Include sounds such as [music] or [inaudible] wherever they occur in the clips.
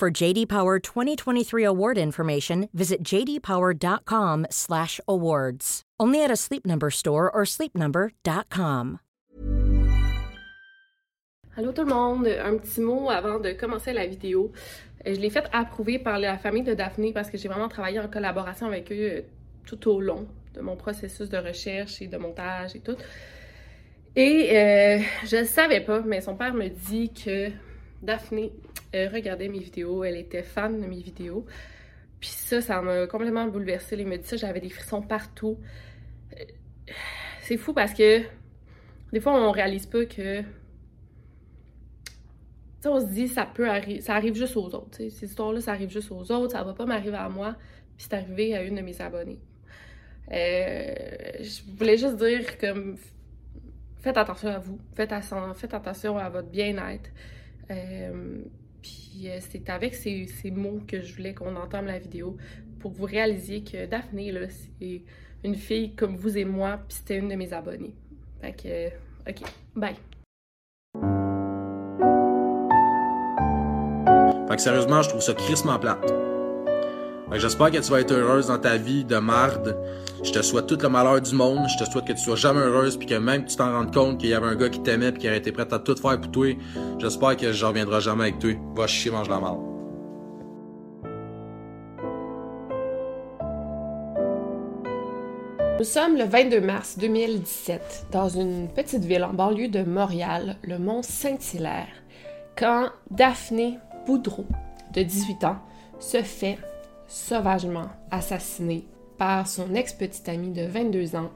For JD Power 2023 award information, visit jdpower.com/awards. Only at a Sleep Number store or sleepnumber.com. Allô tout le monde, un petit mot avant de commencer la vidéo. Euh, je l'ai fait approuver par la famille de Daphné parce que j'ai vraiment travaillé en collaboration avec eux euh, tout au long de mon processus de recherche et de montage et tout. Et euh, je ne savais pas, mais son père me dit que Daphné regardait mes vidéos, elle était fan de mes vidéos. Puis ça, ça m'a complètement bouleversée. Il me dit ça, j'avais des frissons partout. C'est fou parce que des fois, on réalise pas que on se dit, ça peut arriver, ça arrive juste aux autres. Ces histoires-là, ça arrive juste aux autres, ça va pas m'arriver à moi, puis c'est arrivé à une de mes abonnées. Euh, je voulais juste dire que faites attention à vous, faites, faites attention à votre bien-être. Euh, puis euh, c'est avec ces, ces, mots que je voulais qu'on entame la vidéo pour que vous réalisiez que Daphné, là, c'est une fille comme vous et moi, puis c'était une de mes abonnées. Fait que, ok, bye. Fait que sérieusement, je trouve ça crissement plate. Que j'espère que tu vas être heureuse dans ta vie de marde. Je te souhaite tout le malheur du monde. Je te souhaite que tu sois jamais heureuse puis que même tu t'en rendes compte qu'il y avait un gars qui t'aimait puis qui aurait été prêt à tout faire pour toi. J'espère que je reviendrai jamais avec toi. Va chier, mange la marde. Nous sommes le 22 mars 2017 dans une petite ville en banlieue de Montréal, le Mont Saint-Hilaire, quand Daphné Boudreau, de 18 ans, se fait sauvagement assassiner par son ex-petite amie de 22 ans,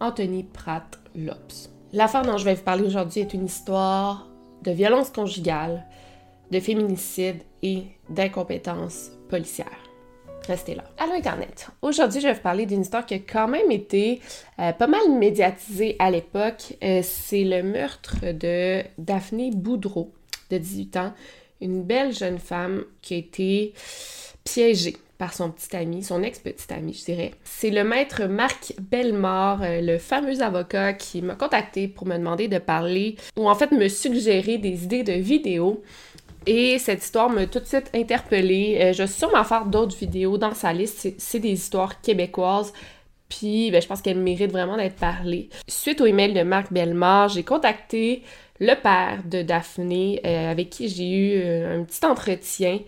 Anthony Pratt Lopes. L'affaire dont je vais vous parler aujourd'hui est une histoire de violence conjugale, de féminicide et d'incompétence policière. Restez là. Allô Internet. Aujourd'hui, je vais vous parler d'une histoire qui a quand même été euh, pas mal médiatisée à l'époque. Euh, c'est le meurtre de Daphné Boudreau, de 18 ans, une belle jeune femme qui a été piégée par son petit ami, son ex-petit ami, je dirais. C'est le maître Marc Bellemare, euh, le fameux avocat qui m'a contacté pour me demander de parler, ou en fait me suggérer des idées de vidéos. Et cette histoire m'a tout de suite interpellée. Euh, je suis sûrement faire d'autres vidéos dans sa liste. C'est des histoires québécoises. Puis, ben, je pense qu'elle mérite vraiment d'être parlée. Suite au email de Marc Bellemare, j'ai contacté le père de Daphné, euh, avec qui j'ai eu euh, un petit entretien.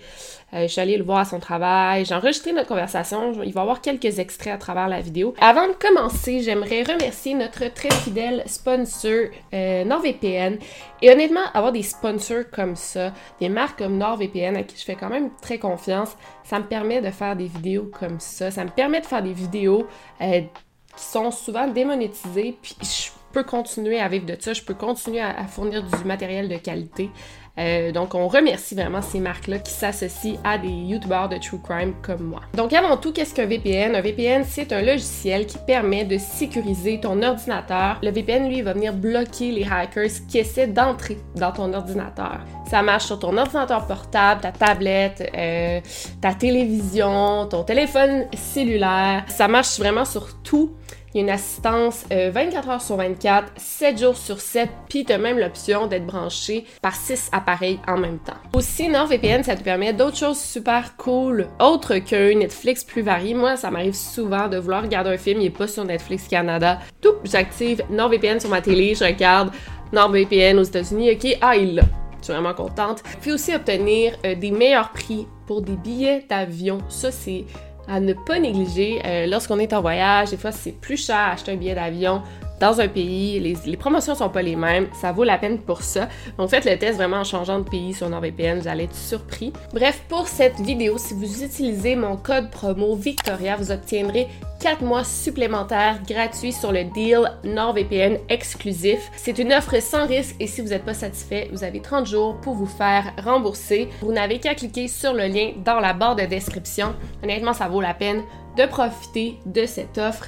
Euh, je suis allée le voir à son travail, j'ai enregistré notre conversation, il va y avoir quelques extraits à travers la vidéo. Avant de commencer, j'aimerais remercier notre très fidèle sponsor NordVPN. Et honnêtement, avoir des sponsors comme ça, des marques comme NordVPN à qui je fais quand même très confiance, ça me permet de faire des vidéos comme ça. Ça me permet de faire des vidéos qui sont souvent démonétisées, puis je peux continuer à vivre de ça, je peux continuer à, fournir du matériel de qualité. Euh, donc, on remercie vraiment ces marques-là qui s'associent à des YouTubers de true crime comme moi. Donc, avant tout, qu'est-ce qu'un VPN? Un VPN, c'est un logiciel qui permet de sécuriser ton ordinateur. Le VPN, lui, va venir bloquer les hackers qui essaient d'entrer dans ton ordinateur. Ça marche sur ton ordinateur portable, ta tablette, euh, ta télévision, ton téléphone cellulaire. Ça marche vraiment sur tout il y a une assistance 24 euh, heures sur 24, 7 jours sur 7, puis tu as même l'option d'être branché par 6 appareils en même temps. Aussi, NordVPN, ça te permet d'autres choses super cool, autres que Netflix plus varié. Moi, ça m'arrive souvent de vouloir regarder un film, il n'est pas sur Netflix Canada. Tout, j'active NordVPN sur ma télé, je regarde NordVPN aux États-Unis, ok, ah, il l'a. Je suis vraiment contente. Puis aussi obtenir euh, des meilleurs prix pour des billets d'avion. Ça, c'est à ne pas négliger. Euh, lorsqu'on est en voyage, des fois c'est plus cher acheter un billet d'avion dans un pays, les, les promotions sont pas les mêmes, ça vaut la peine pour ça. Donc faites le test vraiment en changeant de pays sur NordVPN, vous allez être surpris. Bref, pour cette vidéo, si vous utilisez mon code promo Victoria, vous obtiendrez 4 mois supplémentaires gratuits sur le deal NordVPN exclusif. C'est une offre sans risque et si vous n'êtes pas satisfait, vous avez 30 jours pour vous faire rembourser. Vous n'avez qu'à cliquer sur le lien dans la barre de description. Honnêtement, ça vaut la peine de profiter de cette offre.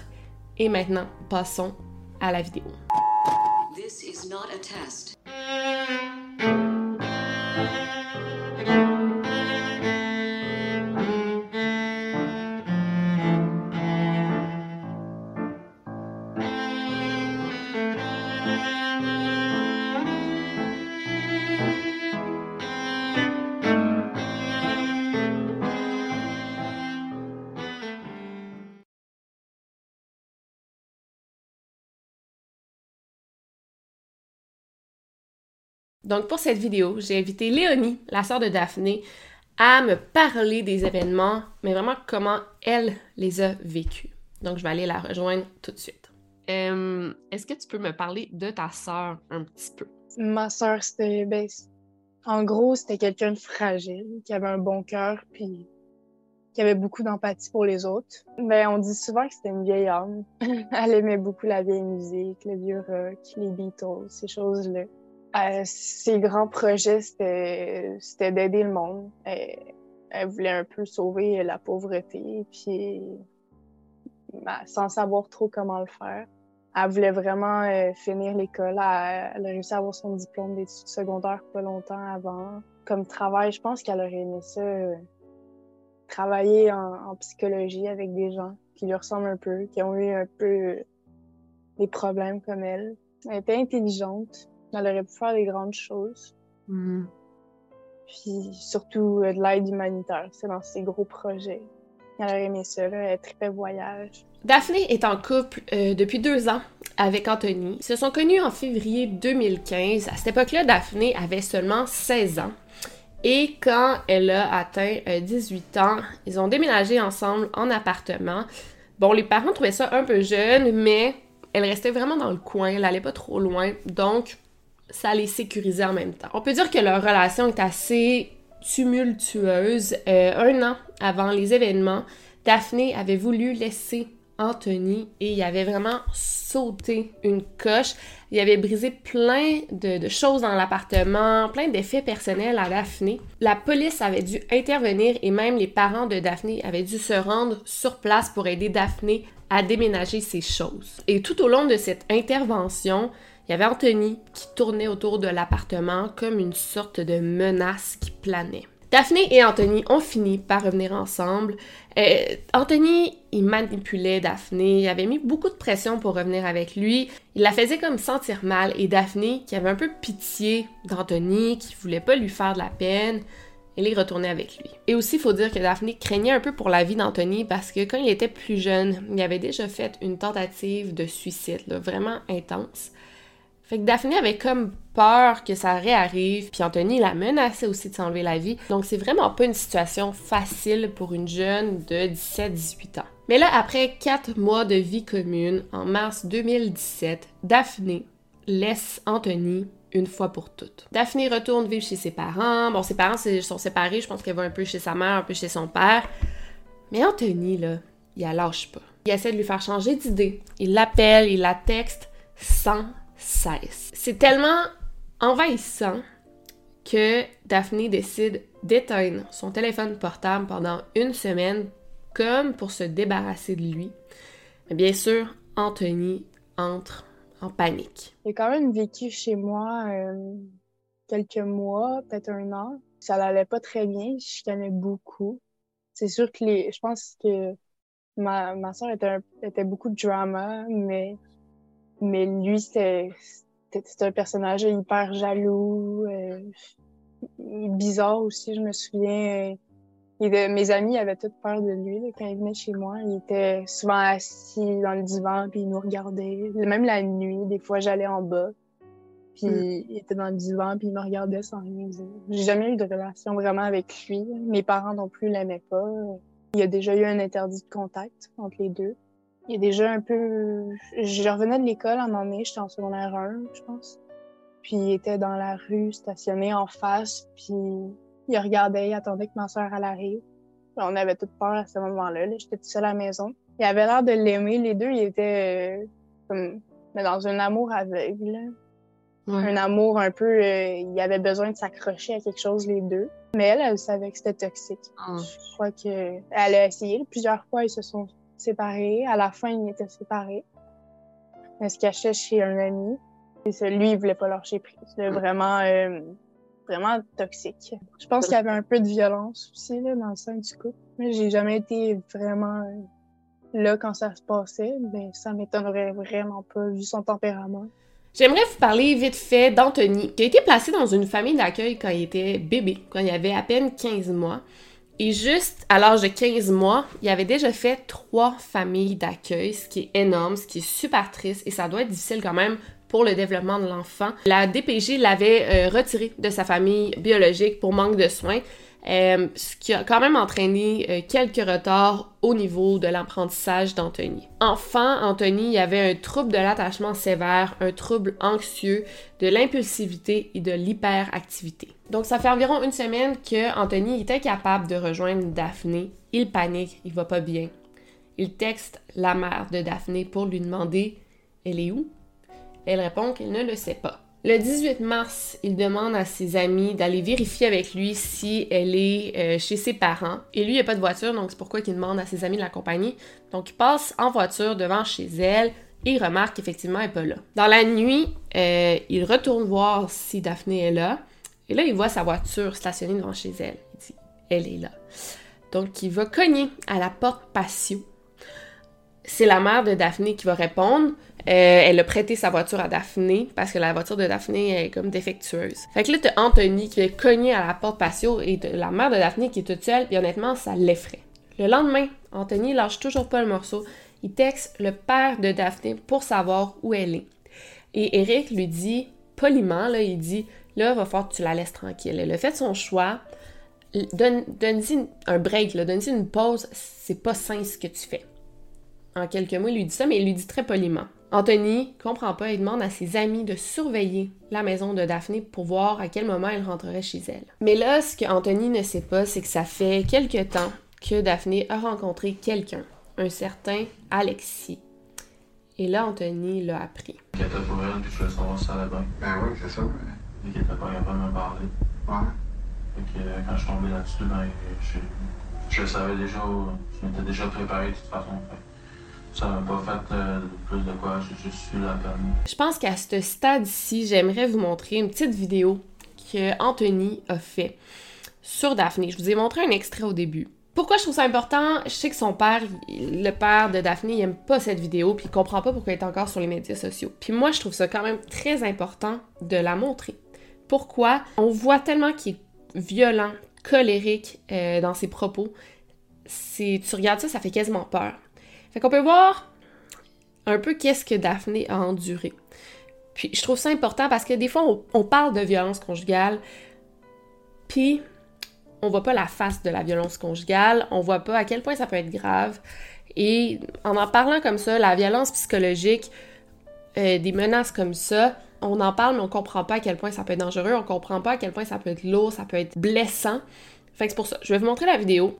Et maintenant, passons à la vidéo. This is not a test. Donc pour cette vidéo, j'ai invité Léonie, la sœur de Daphné, à me parler des événements, mais vraiment comment elle les a vécus. Donc je vais aller la rejoindre tout de suite. Euh, Est-ce que tu peux me parler de ta sœur un petit peu? Ma sœur, c'était. Ben, en gros, c'était quelqu'un de fragile, qui avait un bon cœur, puis qui avait beaucoup d'empathie pour les autres. Ben, on dit souvent que c'était une vieille âme. [laughs] Elle aimait beaucoup la vieille musique, le vieux rock, les Beatles, ces choses-là. Ses grands projets, c'était d'aider le monde. Elle, voulait un peu sauver la pauvreté, puis sans savoir trop comment le faire. Elle voulait vraiment euh, finir l'école. Elle, a réussi à avoir son diplôme d'études secondaires pas longtemps avant. Comme travail, je pense qu'elle aurait aimé ça, euh, travailler en, en psychologie avec des gens qui lui ressemblent un peu, qui ont eu un peu des problèmes comme elle. Elle était intelligente. Elle aurait pu faire des grandes choses. Puis surtout euh, de l'aide humanitaire. C'est dans ses gros projets. Elle aurait aimé ça, là. Elle tripait voyage. Daphné est en couple euh, depuis deux ans avec Anthony. Ils se sont connus en février 2015. À cette époque-là, Daphné avait seulement 16 ans. Et quand elle a atteint euh, 18 ans, ils ont déménagé ensemble en appartement. Bon, les parents trouvaient ça un peu jeune, mais elle restait vraiment dans le coin, elle allait pas trop loin, donc ça les sécurisait en même temps. On peut dire que leur relation est assez tumultueuse. Euh, un an avant les événements, Daphné avait voulu laisser Anthony et il avait vraiment sauté une coche. Il avait brisé plein de, de choses dans l'appartement, plein d'effets personnels à Daphné. La police avait dû intervenir et même les parents de Daphné avaient dû se rendre sur place pour aider Daphné à déménager ses choses. Et tout au long de cette intervention, il y avait Anthony qui tournait autour de l'appartement comme une sorte de menace qui planait. Daphné et Anthony ont fini par revenir ensemble. Euh, Anthony, il manipulait Daphné, il avait mis beaucoup de pression pour revenir avec lui. Il la faisait comme sentir mal et Daphné, qui avait un peu pitié d'Anthony, qui voulait pas lui faire de la peine, elle est retournée avec lui. Et aussi, il faut dire que Daphné craignait un peu pour la vie d'Anthony parce que quand il était plus jeune, il avait déjà fait une tentative de suicide, vraiment intense. Fait que Daphné avait comme peur que ça réarrive, puis Anthony la menaçait aussi de s'enlever la vie. Donc c'est vraiment pas une situation facile pour une jeune de 17-18 ans. Mais là, après quatre mois de vie commune, en mars 2017, Daphné laisse Anthony une fois pour toutes. Daphné retourne vivre chez ses parents. Bon, ses parents sont séparés, je pense qu'elle va un peu chez sa mère, un peu chez son père. Mais Anthony, là, il la lâche pas. Il essaie de lui faire changer d'idée. Il l'appelle, il la texte sans C'est tellement envahissant que Daphné décide d'éteindre son téléphone portable pendant une semaine comme pour se débarrasser de lui. Bien sûr, Anthony entre en panique. J'ai quand même vécu chez moi euh, quelques mois, peut-être un an. Ça n'allait pas très bien, je connais beaucoup. C'est sûr que les, je pense que ma, ma soeur était, un- était beaucoup de drama, mais, mais lui, c'était un personnage hyper jaloux, euh, bizarre aussi, je me souviens. était- mes amis avaient toute peur de lui là, quand il venait chez moi. Il était souvent assis dans le divan, puis il nous regardait. Même la nuit, des fois, j'allais en bas, puis Mm. il était dans le divan, puis il me regardait sans rien dire. J'ai jamais eu de relation vraiment avec lui. Mes parents non plus l'aimaient pas. Il y a déjà eu un interdit de contact entre les deux. Il est déjà un peu. Je revenais de l'école en année, j'étais en secondaire 1, je pense. Puis il était dans la rue, stationné en face, puis il regardait, il attendait que ma soeur arrive. Puis on avait toute peur à ce moment-là. -là, J'étais toute seule à la maison. Il avait l'air de l'aimer. Les deux, ils étaient euh, comme mais dans un amour aveugle. Un amour un peu. Euh, il avait besoin de s'accrocher à quelque chose, les deux. Mais elle, elle savait que c'était toxique. Ah. Je crois que elle a essayé. Plusieurs fois, ils se sont séparés. À la fin, ils étaient séparés. Elle se cachait chez un ami. Et lui, il voulait pas lâcher prise. Vraiment, euh, vraiment toxique. Je pense qu'il y avait un peu de violence aussi là, dans le sein du couple. Mais j'ai jamais été vraiment euh, là quand ça se passait. Mais ça m'étonnerait vraiment pas vu son tempérament. J'aimerais vous parler vite fait d'Anthony, qui a été placé dans une famille d'accueil quand il était bébé, quand il avait à peine 15 mois. Et juste à l'âge de 15 mois, il avait déjà fait trois familles d'accueil, ce qui est énorme, ce qui est super triste et ça doit être difficile quand même pour le développement de l'enfant. La DPJ l'avait euh, retiré de sa famille biologique pour manque de soins. Euh, ce qui a quand même entraîné euh, quelques retards au niveau de l'apprentissage d'Anthony. Enfin, Anthony avait un trouble de l'attachement sévère, un trouble anxieux, de l'impulsivité et de l'hyperactivité. Donc, ça fait environ une semaine que Anthony est incapable de rejoindre Daphné. Il panique, il va pas bien. Il texte la mère de Daphné pour lui demander Elle est où Elle répond qu'elle ne le sait pas. Le 18 mars, il demande à ses amis d'aller vérifier avec lui si elle est euh, chez ses parents. Et lui, il n'a pas de voiture, donc c'est pourquoi il demande à ses amis de l'accompagner. Donc, il passe en voiture devant chez elle et il remarque qu'effectivement, elle n'est pas là. Dans la nuit, euh, il retourne voir si Daphné est là. Et là, il voit sa voiture stationnée devant chez elle. Il dit, elle est là. Donc, il va cogner à la porte patio c'est la mère de Daphné qui va répondre. Euh, elle a prêté sa voiture à Daphné parce que la voiture de Daphné est comme défectueuse. Fait que là, t'as Anthony qui est cogné à la porte patio et la mère de Daphné qui est toute seule, honnêtement, ça l'effraie. Le lendemain, Anthony lâche toujours pas le morceau. Il texte le père de Daphné pour savoir où elle est. Et Eric lui dit, poliment, là, il dit Là, va falloir que tu la laisses tranquille. Elle a fait son choix. Donne-y un break, donne-y une pause. C'est pas sain ce que tu fais. En quelques mots, il lui dit ça, mais il lui dit très poliment. Anthony comprend pas et demande à ses amis de surveiller la maison de Daphné pour voir à quel moment elle rentrerait chez elle. Mais là, ce que Anthony ne sait pas, c'est que ça fait quelque temps que Daphné a rencontré quelqu'un, un certain Alexis. Et là, Anthony l'a appris. Qu'elle était pour elle, puis je voulais savoir si ça allait bien. Ben oui, c'est ça. Et qu'elle était pas capable de me parler. Ouais. Fait que euh, quand je suis tombé là-dessus, ben, je, je le savais déjà, je m'étais déjà préparé de toute façon. Fait. Ça m'a pas fait euh, plus de quoi, je, suis peine. Je pense qu'à ce stade-ci, j'aimerais vous montrer une petite vidéo que Anthony a fait sur Daphné. Je vous ai montré un extrait au début. Pourquoi je trouve ça important? Je sais que son père, le père de Daphné, il aime pas cette vidéo, puis il comprend pas pourquoi elle est encore sur les médias sociaux. Puis moi, je trouve ça quand même très important de la montrer. Pourquoi? On voit tellement qu'il est violent, colérique euh, dans ses propos. tu regardes ça, ça fait quasiment peur. Fait qu'on peut voir un peu qu'est-ce que Daphné a enduré. Puis je trouve ça important parce que des fois, on, parle de violence conjugale, puis on voit pas la face de la violence conjugale, on voit pas à quel point ça peut être grave. Et en en parlant comme ça, la violence psychologique, euh, des menaces comme ça, on en parle, mais on comprend pas à quel point ça peut être dangereux, on comprend pas à quel point ça peut être lourd, ça peut être blessant. Fait que c'est pour ça. Je vais vous montrer la vidéo.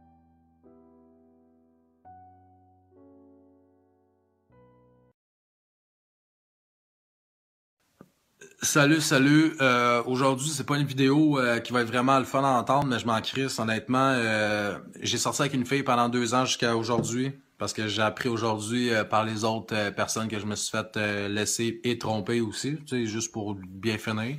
Salut, salut. Euh, Aujourd'hui, c'est pas une vidéo euh, qui va être vraiment le fun à entendre, mais je m'en crisse, honnêtement. Euh, j'ai sorti avec une fille pendant deux ans jusqu'à aujourd'hui, parce que j'ai appris aujourd'hui euh, par les autres euh, personnes que je me suis fait laisser et tromper aussi, tu sais, juste pour bien finir.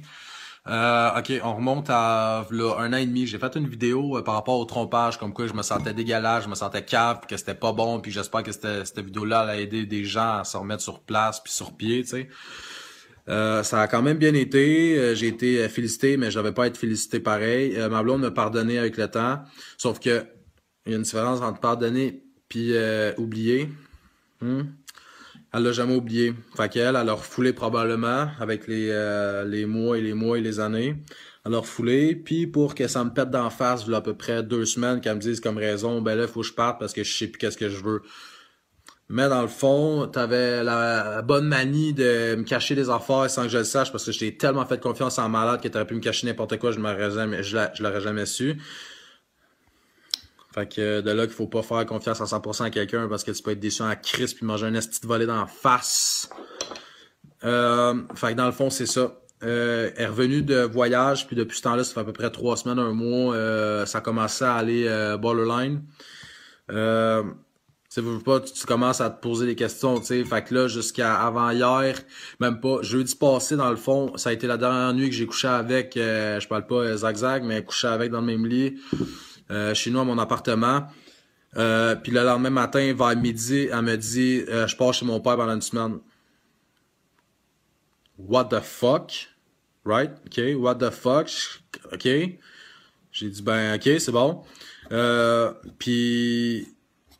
ok, on remonte à là, un an et demi. J'ai fait une vidéo par rapport au trompage, comme quoi je me sentais dégueulasse, je me sentais cave, que c'était pas bon, puis j'espère que cette, vidéo-là allait aider des gens à se remettre sur place puis sur pied, tu sais. Euh, ça a quand même bien été. Euh, j'ai été félicité, mais je n'avais pas été félicité pareil. Euh, ma blonde m'a pardonné avec le temps. Sauf que il y a une différence entre pardonner puis oublier. Hmm? Elle l'a jamais oublié. Fait qu'elle, elle a refoulé probablement avec les, les mois et les mois et les années. Elle a refoulé. Puis pour que ça me pète d'en face, il y a à peu près deux semaines qu'elle me dise comme raison, ben là, il faut que je parte parce que je sais plus qu'est-ce que je veux. Mais dans le fond, t'avais la bonne manie de me cacher des affaires sans que je le sache parce que j'étais tellement fait confiance en malade que t'aurais pu me cacher n'importe quoi, je jamais, je l'a- je l'aurais jamais su. Fait que de là qu'il faut pas faire confiance à 100% à quelqu'un parce que tu peux être déçu en crise puis manger un esti de volée dans la face. Euh, fait que dans le fond, c'est ça. Euh, elle est revenue de voyage, puis depuis ce temps-là, ça fait à peu près trois semaines, un mois, euh, ça commençait à aller borderline. Euh, tu veux pas, tu, commences à te poser des questions, tu sais. Fait que là, jusqu'à avant hier, même pas, jeudi passé, dans le fond, ça a été la dernière nuit que j'ai couché avec, euh, je parle pas euh, Zag Zag, mais couché avec dans le même lit, euh, chez nous à mon appartement. Euh, puis le lendemain matin, vers midi, elle me dit, euh, je pars chez mon père pendant une semaine. What the fuck? Right? OK. What the fuck? OK. J'ai dit, ben, OK, c'est bon. Puis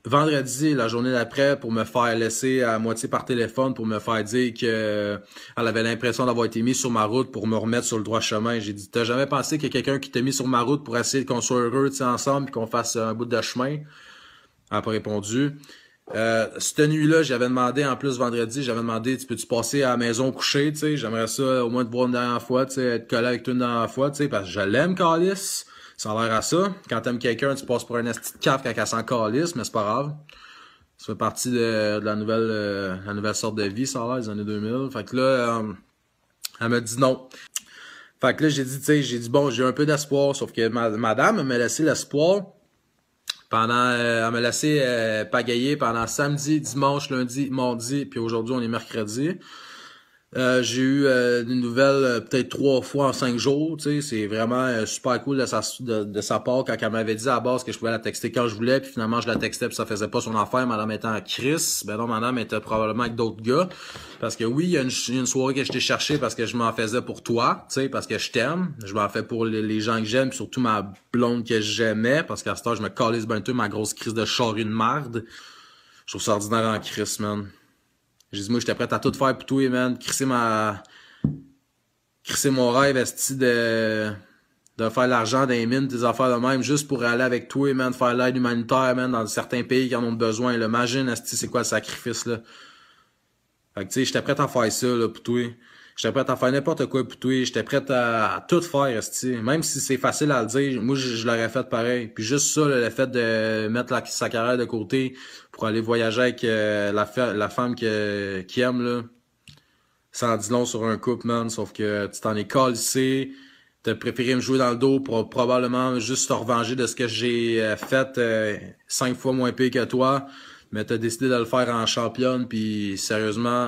vendredi, la journée d'après, pour me faire laisser à moitié par téléphone, pour me faire dire que euh, elle avait l'impression d'avoir été mise sur ma route pour me remettre sur le droit chemin. J'ai dit, t'as jamais pensé qu'il y a quelqu'un qui t'a mis sur ma route pour essayer qu'on soit heureux, ensemble, puis qu'on fasse un bout de chemin? Elle n'a pas répondu. Euh, cette nuit-là, j'avais demandé, en plus vendredi, j'avais demandé, tu peux-tu passer à la maison coucher, tu sais, j'aimerais ça au moins te voir une dernière fois, tu sais, être collé avec toi une dernière fois, tu sais, parce que je l'aime, Calis. Ça a l'air à ça. Quand t'aimes quelqu'un, tu passes pour un esti de quand elle s'en calisse, mais c'est pas grave. Ça fait partie de, la nouvelle euh, la nouvelle sorte de vie, ça a l'air, les années 2000. Fait que là, euh, elle m'a dit non. Fait que là, j'ai dit, tu sais, j'ai dit, bon, j'ai un peu d'espoir, sauf que ma, madame m'a laissé l'espoir pendant, euh, elle m'a laissé euh, pagayer pendant samedi, dimanche, lundi, mardi, puis aujourd'hui, on est mercredi. Euh, j'ai eu euh, des nouvelles euh, peut-être trois fois en cinq jours, c'est vraiment euh, super cool de sa, de, sa part quand elle m'avait dit à la base que je pouvais la texter quand je voulais, puis finalement je la textais puis ça faisait pas son affaire, madame était en ben non, madame était probablement avec d'autres gars, parce que oui, il y a une, une soirée que je t'ai cherché parce que je m'en faisais pour toi, parce que je t'aime, je m'en fais pour les, gens que j'aime, surtout ma blonde que j'aimais, parce qu'à ce temps je me ben tout ma grosse crise de charrue de marde, je trouve ça ordinaire en crise, man. J'ai dit, moi, j'étais prêt à tout faire pour toi, man. Crisser ma. Crisser mon rêve, esti de. De faire l'argent des mines, des affaires de même, juste pour aller avec toi, man, faire l'aide humanitaire, man, dans certains pays qui en ont besoin. Là. Imagine, esti, c'est quoi le sacrifice, là. Fait que, tu sais, j'étais prêt à faire ça, là, pour toi. J'étais prêt à faire n'importe quoi pour toi. J'étais prêt à, tout faire, esti. Même si c'est facile à le dire, moi, je, l'aurais fait pareil. Puis juste ça, le fait de mettre la, sa carrière de côté pour aller voyager avec euh, la, femme que, qui aime, là, ça en long sur un couple, man. Sauf que tu t'en es calissé. T'as préféré me jouer dans le dos pour probablement juste te revenger de ce que j'ai euh, fait euh, cinq fois moins pire que toi. Mais t'as décidé de le faire en championne, puis sérieusement,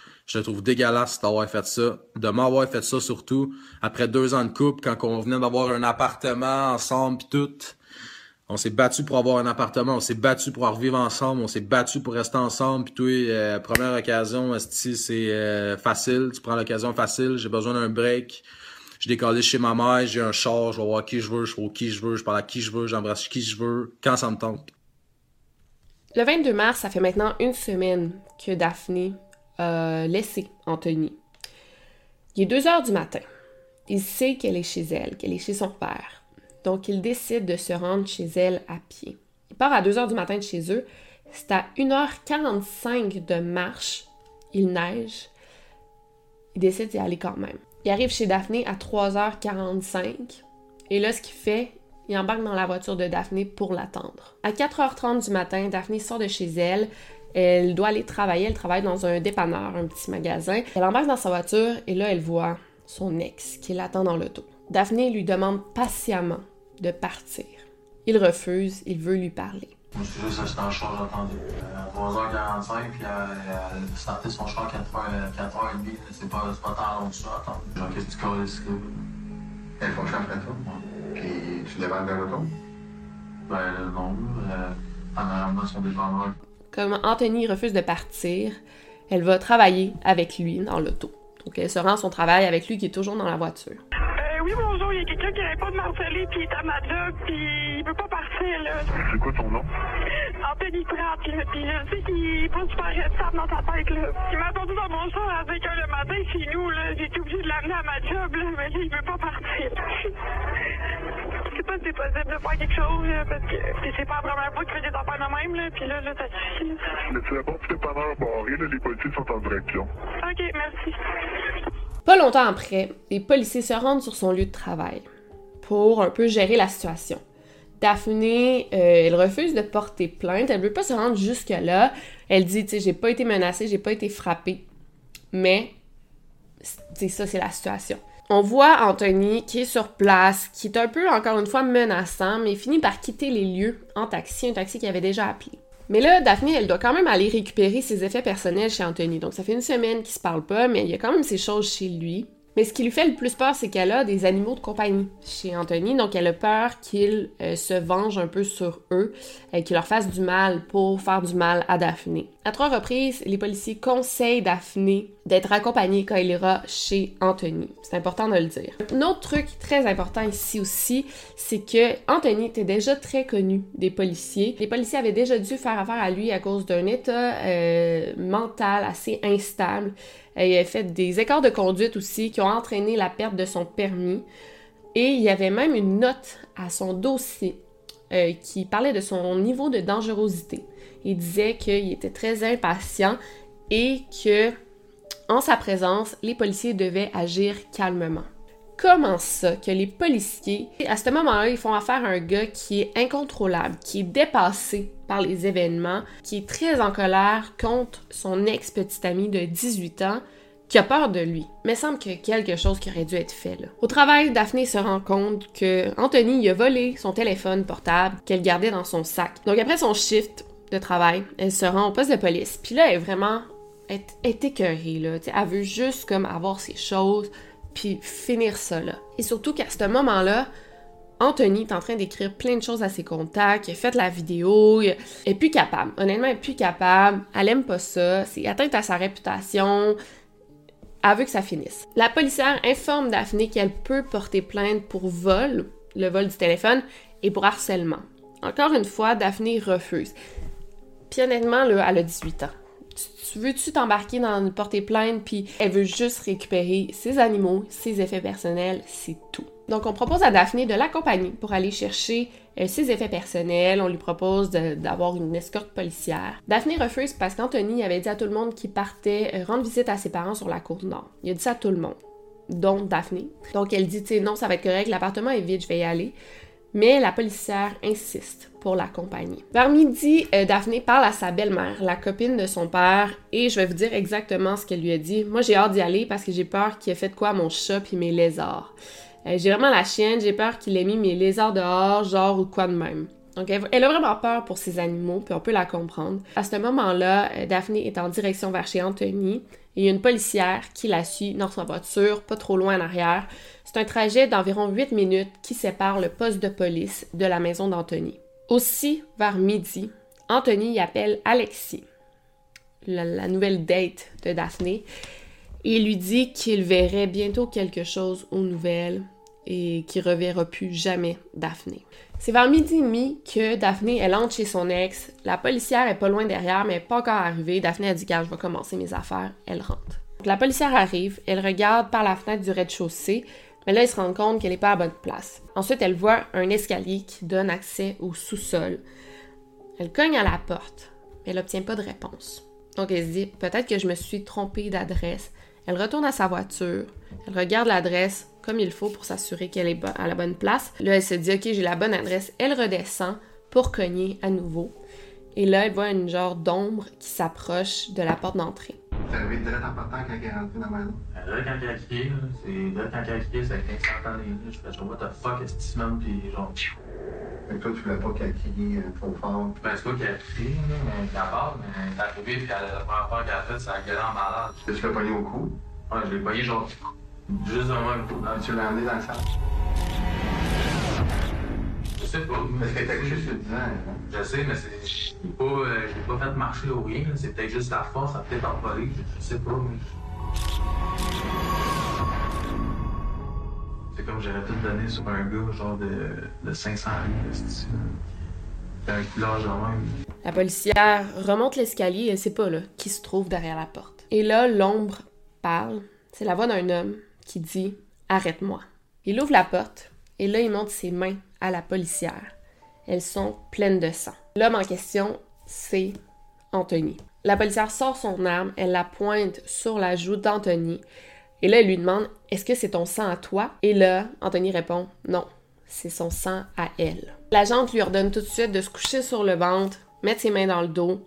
Je le trouve dégueulasse d'avoir fait ça, de m'avoir fait ça surtout après deux ans de couple, quand on venait d'avoir un appartement ensemble pis tout. On s'est battu pour avoir un appartement, on s'est battu pour en revivre ensemble, on s'est battu pour rester ensemble. Puis toi, euh, première occasion, c'est euh, facile, tu prends l'occasion facile. J'ai besoin d'un break. Je décolle chez ma mère, j'ai un char, je vais voir qui je veux, je fais qui je veux, je parle à qui je veux, j'embrasse qui je veux, quand ça me tente. Le 22 mars, ça fait maintenant une semaine que Daphné a laissé Anthony. Il est 2 heures du matin. Il sait qu'elle est chez elle, qu'elle est chez son père. Donc, il décide de se rendre chez elle à pied. Il part à 2 heures du matin de chez eux. C'est à 1h45 de marche. Il neige. Il décide d'y aller quand même. Il arrive chez Daphné à 3h45. Et là, ce qu'il fait, il embarque dans la voiture de Daphné pour l'attendre. À 4h30 du matin, Daphné sort de chez elle. Elle doit aller travailler. Elle travaille dans un dépanneur, un petit magasin. Elle embarque dans sa voiture et là, elle voit son ex qui l'attend dans l'auto. Daphné lui demande patiemment de partir. Il refuse, il veut lui parler. Moi, je suis juste acheté en char, j'attendais. À 3h45, puis elle, elle startait son char à 4h, 4h30. là, C'est pas, c'est pas tant long que ça, à attendre. Genre, qu'est-ce que tu là? Elle fonctionne après toi. Puis tu déballes d'un auto. Ben, là, non, euh, en arrière de son dépanneur. Comme Anthony refuse de partir, elle va travailler avec lui dans l'auto. Donc elle se rend à son travail avec lui qui est toujours dans la voiture. Euh, oui, bonjour, il y a quelqu'un qui arrête pas de m'harceler, puis il est à ma job, puis il veut pas partir, là. C'est quoi ton nom? Anthony Pratt, là, puis je sais qu'il est pas super stable dans sa tête, là. Il m'a attendu dans mon char à 5 h le matin chez nous, là. J'ai été obligée de l'amener à ma job, là, mais là, il veut pas partir. Possible de faire quelque chose, là, parce que c'est pas la première fois qu'il fait des affaires de même, là, puis là, là, ça suffit. Mais tu la porte dépanneur barré, là, les policiers sont en direction. OK, merci. Pas longtemps après, les policiers se rendent sur son lieu de travail pour un peu gérer la situation. Daphné, euh, elle refuse de porter plainte, elle veut pas se rendre jusque-là. Elle dit, tu sais, j'ai pas été menacée, j'ai pas été frappée. Mais, c'est ça, c'est la situation. On voit Anthony qui est sur place, qui est un peu, encore une fois, menaçant, mais finit par quitter les lieux en taxi, un taxi qu'il avait déjà appelé. Mais là, Daphné, elle doit quand même aller récupérer ses effets personnels chez Anthony. Donc, ça fait une semaine qu'ils se parlent pas, mais il y a quand même ces choses chez lui. Mais ce qui lui fait le plus peur, c'est qu'elle a des animaux de compagnie chez Anthony. Donc, elle a peur qu'il euh, se venge un peu sur eux, et qu'il leur fasse du mal pour faire du mal à Daphné. À trois reprises, les policiers conseillent Daphné d'être accompagnée quand elle ira chez Anthony. C'est important de le dire. Un autre truc très important ici aussi, c'est que Anthony était déjà très connu des policiers. Les policiers avaient déjà dû faire affaire à lui à cause d'un état euh, mental assez instable. Il a fait des écarts de conduite aussi qui ont entraîné la perte de son permis. Et il y avait même une note à son dossier euh, qui parlait de son niveau de dangerosité. Il disait qu'il était très impatient et que, en sa présence, les policiers devaient agir calmement. Comment ça que les policiers, à ce moment-là, ils font affaire à un gars qui est incontrôlable, qui est dépassé par les événements, qui est très en colère contre son ex-petite amie de 18 ans, qui a peur de lui. Mais il semble a quelque chose qui aurait dû être fait là. Au travail, Daphné se rend compte que Anthony a volé son téléphone portable qu'elle gardait dans son sac. Donc après son shift de travail, elle se rend au poste de police. Puis là, elle est vraiment elle est écœurée là. Elle veut juste comme avoir ses choses puis finir ça là. Et surtout qu'à ce moment-là, Anthony est en train d'écrire plein de choses à ses contacts, il a fait la vidéo, il est plus capable. Honnêtement, elle est plus capable, elle aime pas ça, c'est atteinte à sa réputation, elle que ça finisse. La policière informe Daphné qu'elle peut porter plainte pour vol, le vol du téléphone, et pour harcèlement. Encore une fois, Daphné refuse. Puis honnêtement, là, elle a 18 ans. Tu, tu veux-tu t'embarquer dans une porter plainte, puis elle veut juste récupérer ses animaux, ses effets personnels, c'est tout. Donc, on propose à Daphné de l'accompagner pour aller chercher euh, ses effets personnels. On lui propose d'avoir une escorte policière. Daphné refuse parce qu'Anthony avait dit à tout le monde qu'il partait euh, rendre visite à ses parents sur la côte nord. Il a dit ça à tout le monde, dont Daphné. Donc, elle dit, tu sais, non, ça va être correct, l'appartement est vide, je vais y aller. Mais la policière insiste pour l'accompagner. Vers midi, euh, Daphné parle à sa belle-mère, la copine de son père, et je vais vous dire exactement ce qu'elle lui a dit. Moi, j'ai hâte d'y aller parce que j'ai peur qu'il ait fait quoi à mon chat puis mes lézards. Euh, j'ai vraiment la chienne, j'ai peur qu'il ait mis mes lézards dehors, genre ou quoi de même. Donc, elle, elle a vraiment peur pour ses animaux, puis on peut la comprendre. À ce moment-là, euh, Daphné est en direction vers chez Anthony, et il y a une policière qui la suit dans sa voiture, pas trop loin en arrière. C'est un trajet d'environ 8 minutes qui sépare le poste de police de la maison d'Anthony. Aussi, vers midi, Anthony y appelle Alexis, la, nouvelle date de Daphné, et lui dit qu'il verrait bientôt quelque chose aux nouvelles et qu'il reverra plus jamais Daphné. C'est vers midi et demi que Daphné, elle entre chez son ex. La policière est pas loin derrière, mais elle est pas encore arrivée. Daphné a dit, gars, je vais commencer mes affaires. Elle rentre. Donc, la policière arrive, elle regarde par la fenêtre du rez-de-chaussée, mais là, elle se rend compte qu'elle est pas à bonne place. Ensuite, elle voit un escalier qui donne accès au sous-sol. Elle cogne à la porte, mais elle n'obtient pas de réponse. Donc, elle se dit, peut-être que je me suis trompée d'adresse. Elle retourne à sa voiture, elle regarde l'adresse comme il faut pour s'assurer qu'elle est à la bonne place. Là, elle se dit, OK, j'ai la bonne adresse. Elle redescend pour cogner à nouveau. Et là, elle voit une genre d'ombre qui s'approche de la porte d'entrée. T'es arrivé direct en partant quand elle est rentrée dans la maison? Euh, Là, quand elle a crié, là, c'est là, quand elle a crié, ça a été instantané. là. Je fais genre, what the fuck, est-ce que tu man? Puis genre, que toi, tu voulais pas qu'elle crie euh, trop fort? Ben, c'est pas qu'elle crie, là, mais parle, mais elle est arrivée, puis elle, la première fois qu'elle a fait, c'est la gueule en malade. Tu l'as pogné au cou? Ouais, je l'ai pogné genre juste de même coup. Ah, tu l'as amené dans le salle. Je sais pas. Parce qu'elle était juste 10 ans. hein. Je sais, mais c'est. Je l'ai pas, euh, je l'ai pas fait marcher ou rien. là. C'est peut-être juste la force, ça a peut-être envolé. Je, je sais pas, mais. C'est comme j'aurais tout donné sur un gars, genre de, de 500 livres, c'est un coulage de même. La policière remonte l'escalier et elle sait pas là qui se trouve derrière la porte. Et là, l'ombre parle. C'est la voix d'un homme qui dit Arrête-moi. Il ouvre la porte et là, il montre ses mains à la policière. Elles sont pleines de sang. L'homme en question, c'est Anthony. La policière sort son arme, elle la pointe sur la joue d'Anthony. Et là, elle lui demande Est-ce que c'est ton sang à toi Et là, Anthony répond Non, c'est son sang à elle. L'agente lui ordonne tout de suite de se coucher sur le ventre, mettre ses mains dans le dos,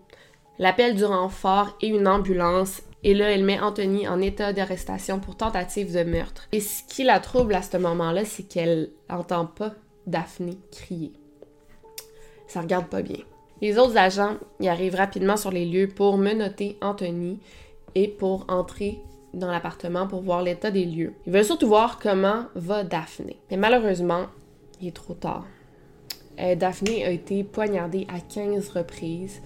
l'appel du renfort et une ambulance. Et là, elle met Anthony en état d'arrestation pour tentative de meurtre. Et ce qui la trouble à ce moment-là, c'est qu'elle n'entend pas Daphné crier. Ça regarde pas bien. Les autres agents y arrivent rapidement sur les lieux pour menotter Anthony et pour entrer dans l'appartement pour voir l'état des lieux. Ils veulent surtout voir comment va Daphné. Mais malheureusement, il est trop tard. Euh, Daphné a été poignardée à 15 reprises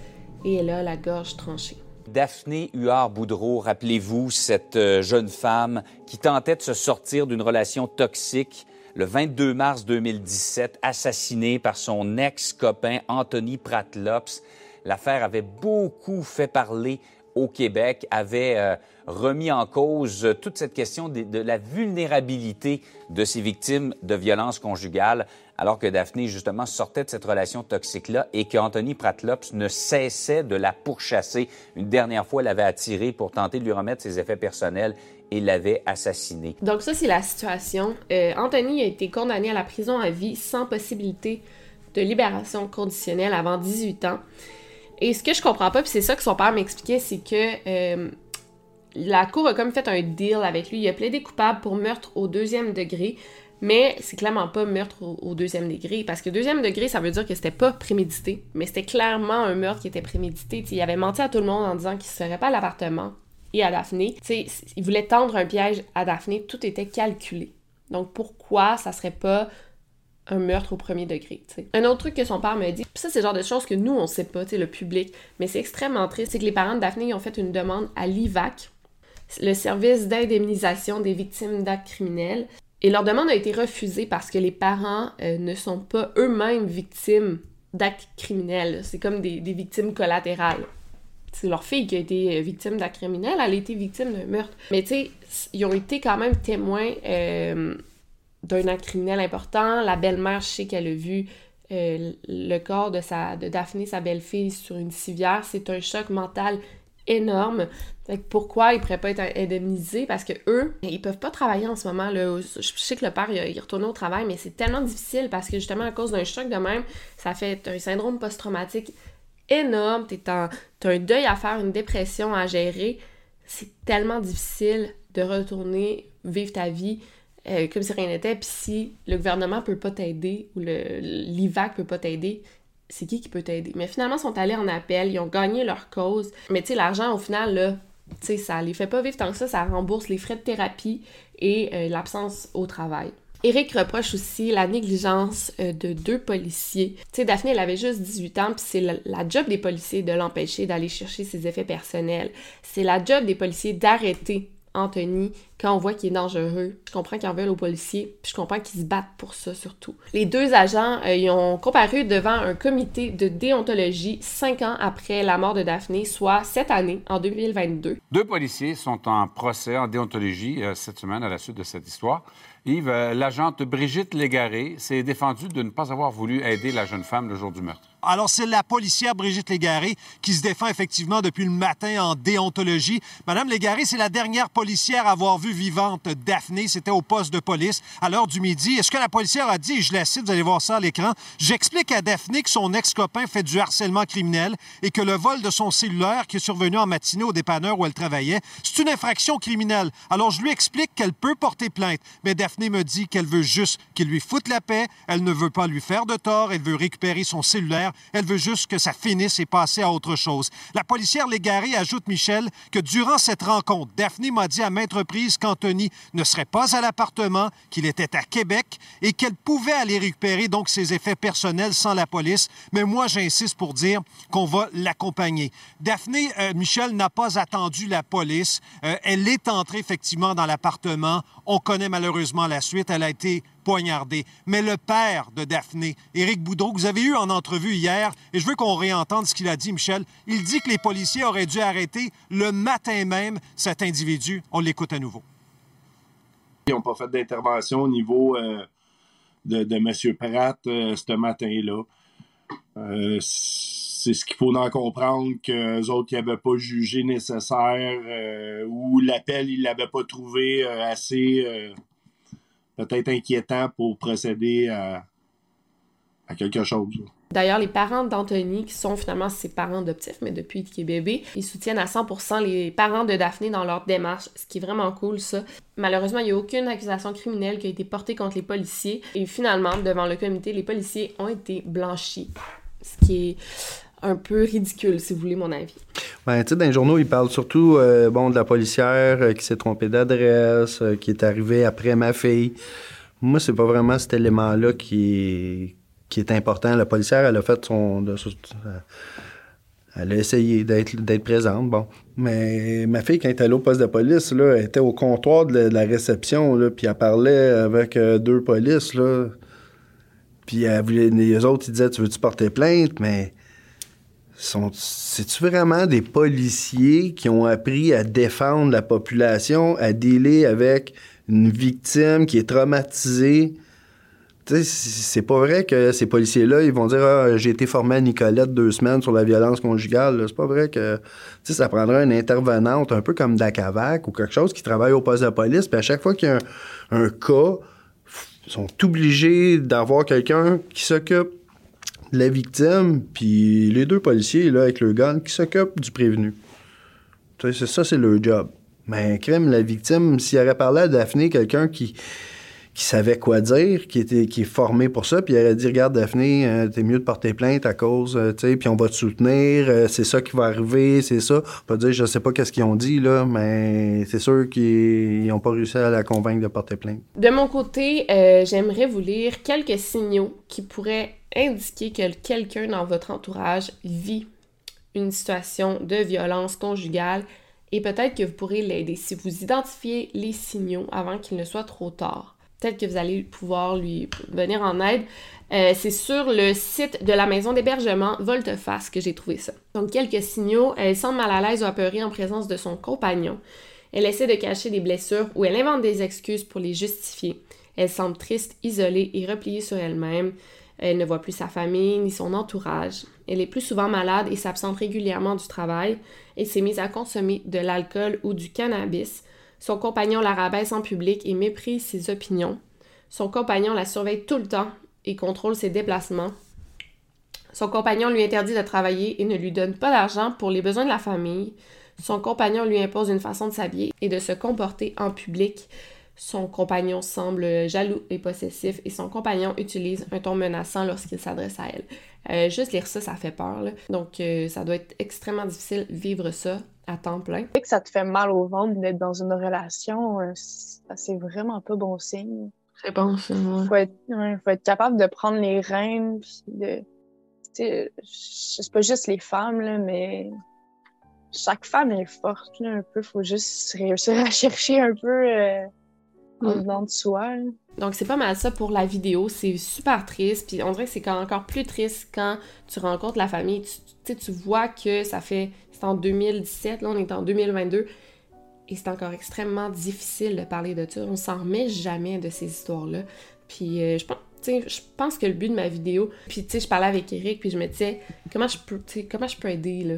et elle a la gorge tranchée. Daphné Huard-Boudreau, rappelez-vous, cette euh, jeune femme qui tentait de se sortir d'une relation toxique le 22 mars 2017, assassinée par son ex-copain Anthony Pratlops. L'affaire avait beaucoup fait parler au Québec, avait euh, remis en cause toute cette question de, la vulnérabilité de ces victimes de violences conjugales, alors que Daphné, justement, sortait de cette relation toxique-là et qu'Anthony Pratlops ne cessait de la pourchasser. Une dernière fois, elle l'avait attirée pour tenter de lui remettre ses effets personnels et l'avait assassinée. Donc ça, c'est la situation. Euh, Anthony a été condamné à la prison à vie sans possibilité de libération conditionnelle avant 18 ans. Et ce que je comprends pas, puis c'est ça que son père m'expliquait, c'est que euh, la cour a comme fait un deal avec lui. Il a plaidé coupable pour meurtre au deuxième degré, mais c'est clairement pas meurtre au, deuxième degré, parce que deuxième degré, ça veut dire que c'était pas prémédité, mais c'était clairement un meurtre qui était prémédité. Il avait menti à tout le monde en disant qu'il serait pas à l'appartement et à Daphné. T'sais, il voulait tendre un piège à Daphné, tout était calculé. Donc pourquoi ça serait pas un meurtre au premier degré. Un autre truc que son père me dit, pis ça c'est le genre de choses que nous on sait pas, t'sais, le public, mais c'est extrêmement triste, c'est que les parents de Daphné ont fait une demande à l'IVAC, le service d'indemnisation des victimes d'actes criminels, et leur demande a été refusée parce que les parents euh, ne sont pas eux-mêmes victimes d'actes criminels. C'est comme des victimes collatérales. C'est leur fille qui a été euh, victime d'actes criminels, elle a été victime d'un meurtre. Mais tu sais, ils ont été quand même témoins euh, d'un acte criminel important. La belle-mère, je sais qu'elle a vu euh, le corps de, sa, de Daphné, sa belle-fille, sur une civière. C'est un choc mental énorme. Fait que pourquoi ils pourraient pas être indemnisés? Parce que eux, ils peuvent pas travailler en ce moment. Là. Je sais que le père, il retourne au travail, mais c'est tellement difficile parce que justement, à cause d'un choc de même, ça fait un syndrome post-traumatique énorme. T'as un deuil à faire, une dépression à gérer. C'est tellement difficile de retourner vivre ta vie euh, comme si rien n'était. Puis si le gouvernement peut pas t'aider ou l'IVAC peut pas t'aider, c'est qui qui peut t'aider? Mais finalement, ils sont allés en appel, ils ont gagné leur cause. Mais tu sais, l'argent, au final, là, tu sais, ça les fait pas vivre tant que ça, ça rembourse les frais de thérapie et euh, l'absence au travail. Eric reproche aussi la négligence euh, de deux policiers. Tu sais, Daphné, elle avait juste 18 ans, puis c'est la, job des policiers de l'empêcher d'aller chercher ses effets personnels. C'est la job des policiers d'arrêter Anthony quand on voit qu'il est dangereux. Je comprends qu'ils en veulent aux policiers, puis je comprends qu'ils se battent pour ça surtout. Les deux agents, euh, ils ont comparu devant un comité de déontologie cinq ans après la mort de Daphné, soit cette année, en 2022. Deux policiers sont en procès en déontologie euh, cette semaine à la suite de cette histoire. Yves, euh, l'agente Brigitte Légaré s'est défendue de ne pas avoir voulu aider la jeune femme le jour du meurtre. Alors, c'est la policière Brigitte Légaré qui se défend effectivement depuis le matin en déontologie. Madame Légaré, c'est la dernière policière à avoir vu vivante Daphné. C'était au poste de police à l'heure du midi. Et ce que la policière a dit, je la cite, vous allez voir ça à l'écran, j'explique à Daphné que son ex-copain fait du harcèlement criminel et que le vol de son cellulaire qui est survenu en matinée au dépanneur où elle travaillait, c'est une infraction criminelle. Alors, je lui explique qu'elle peut porter plainte. Mais Daphné me dit qu'elle veut juste qu'il lui foute la paix. Elle ne veut pas lui faire de tort. Elle veut récupérer son cellulaire. Elle veut juste que ça finisse et passer à autre chose. La policière Légaré ajoute, Michel, que durant cette rencontre, Daphné m'a dit à maintes reprises qu'Anthony ne serait pas à l'appartement, qu'il était à Québec et qu'elle pouvait aller récupérer donc ses effets personnels sans la police. Mais moi, j'insiste pour dire qu'on va l'accompagner. Daphné, euh, Michel, n'a pas attendu la police. Euh, elle est entrée effectivement dans l'appartement. On connaît malheureusement la suite. Elle a été Mais le père de Daphné, Éric Boudreau, que vous avez eu en entrevue hier, et je veux qu'on réentende ce qu'il a dit, Michel, il dit que les policiers auraient dû arrêter le matin même cet individu. On l'écoute à nouveau. Ils n'ont pas fait d'intervention au niveau euh, de, M. Pratt euh, ce matin-là. Euh, c'est ce qu'il faut en comprendre qu'eux autres n'avaient pas jugé nécessaire ou l'appel, ils ne l'avaient pas trouvé assez peut-être inquiétant pour procéder à, quelque chose. D'ailleurs, les parents d'Anthony, qui sont finalement ses parents adoptifs, mais depuis qu'il est bébé, ils soutiennent à 100% les parents de Daphné dans leur démarche, ce qui est vraiment cool, ça. Malheureusement, il n'y a aucune accusation criminelle qui a été portée contre les policiers. Et finalement, devant le comité, les policiers ont été blanchis. Ce qui est un peu ridicule, si vous voulez mon avis. Ben, tu sais, dans les journaux, ils parlent surtout euh, bon, de la policière euh, qui s'est trompée d'adresse, euh, qui est arrivée après ma fille. Moi, c'est pas vraiment cet élément-là qui est, qui est important. La policière, elle a fait son. elle a essayé d'être présente, bon. Mais ma fille, quand elle est allée au poste de police, là, elle était au comptoir de la, réception, là, puis elle parlait avec deux polices, là. Puis elle les autres, ils disaient, tu veux-tu porter plainte? Mais c'est-tu vraiment des policiers qui ont appris à défendre la population, à dealer avec une victime qui est traumatisée? C'est pas vrai que ces policiers-là, ils vont dire Ah, j'ai été formé à Nicolette deux semaines sur la violence conjugale. C'est pas vrai que ça prendrait une intervenante, un peu comme Dacavac ou quelque chose qui travaille au poste de police. Puis à chaque fois qu'il y a un, cas, ils sont obligés d'avoir quelqu'un qui s'occupe la victime, puis les deux policiers là, avec le gun qui s'occupent du prévenu. Tu sais, c'est ça, c'est leur job. Mais crème, la victime, s'il aurait parlé à Daphné, quelqu'un qui, qui savait quoi dire, qui, était, qui est formé pour ça, puis il aurait dit Regarde, Daphné, euh, t'es mieux de porter plainte à cause, euh, tu sais, puis on va te soutenir, euh, c'est ça qui va arriver, c'est ça. Pas dire, je sais pas qu'est-ce qu'ils ont dit, là, mais c'est sûr qu'ils n'ont pas réussi à la convaincre de porter plainte. De mon côté, j'aimerais vous lire quelques signaux qui pourraient indiquer que quelqu'un dans votre entourage vit une situation de violence conjugale et peut-être que vous pourrez l'aider si vous identifiez les signaux avant qu'il ne soit trop tard. Peut-être que vous allez pouvoir lui venir en aide. Euh, c'est sur le site de la maison d'hébergement Volteface que j'ai trouvé ça. Donc, quelques signaux. Elle semble mal à l'aise ou apeurée en présence de son compagnon. Elle essaie de cacher des blessures ou elle invente des excuses pour les justifier. Elle semble triste, isolée et repliée sur elle-même. Elle ne voit plus sa famille ni son entourage. Elle est plus souvent malade et s'absente régulièrement du travail. Elle s'est mise à consommer de l'alcool ou du cannabis. Son compagnon la rabaisse en public et méprise ses opinions. Son compagnon la surveille tout le temps et contrôle ses déplacements. Son compagnon lui interdit de travailler et ne lui donne pas d'argent pour les besoins de la famille. Son compagnon lui impose une façon de s'habiller et de se comporter en public. Son compagnon semble jaloux et possessif et son compagnon utilise un ton menaçant lorsqu'il s'adresse à elle. Euh, juste lire ça, ça fait peur. là. Donc, euh, ça doit être extrêmement difficile vivre ça à temps plein. Dès que ça te fait mal au ventre d'être dans une relation, euh, ça, c'est vraiment pas bon signe. C'est bon, c'est Faut être, ouais, faut être capable de prendre les rênes, puis de. Tu sais, c'est pas juste les femmes, là, mais chaque femme est forte, là, un peu. Faut juste réussir à [laughs] chercher un peu euh, en dedans de soi. là. Donc, c'est pas mal ça pour la vidéo. C'est super triste. Puis, on dirait que c'est encore plus triste quand tu rencontres la famille. Tu, tu vois que ça fait. C'est en 2017, là, on est en 2022. Et c'est encore extrêmement difficile de parler de ça. On s'en remet jamais de ces histoires-là. Puis, euh, je pense. je pense que le but de ma vidéo, puis tu sais, je parlais avec Eric, puis je me disais, comment je peux, comment je peux aider, là?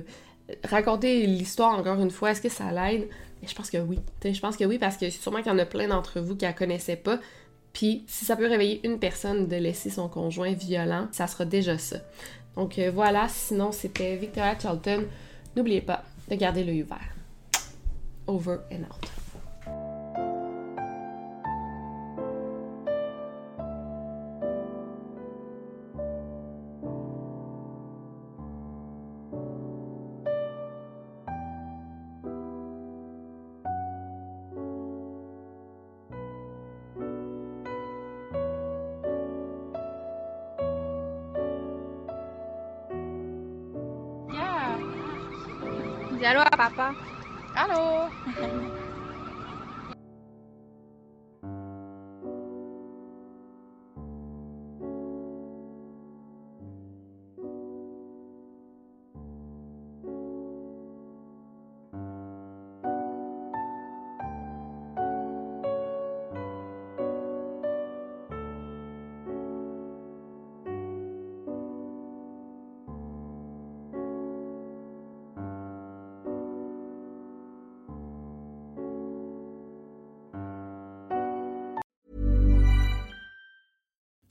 Raconter l'histoire encore une fois, est-ce que ça l'aide? Mais je pense que oui. Je pense que oui, parce que sûrement qu'il y en a plein d'entre vous qui la connaissaient pas. Puis si ça peut réveiller une personne de laisser son conjoint violent, ça sera déjà ça. Donc euh, voilà, sinon c'était Victoria Charlton. N'oubliez pas de garder l'œil ouvert. Over and out. Allô?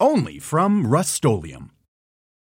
only from Rust-Oleum.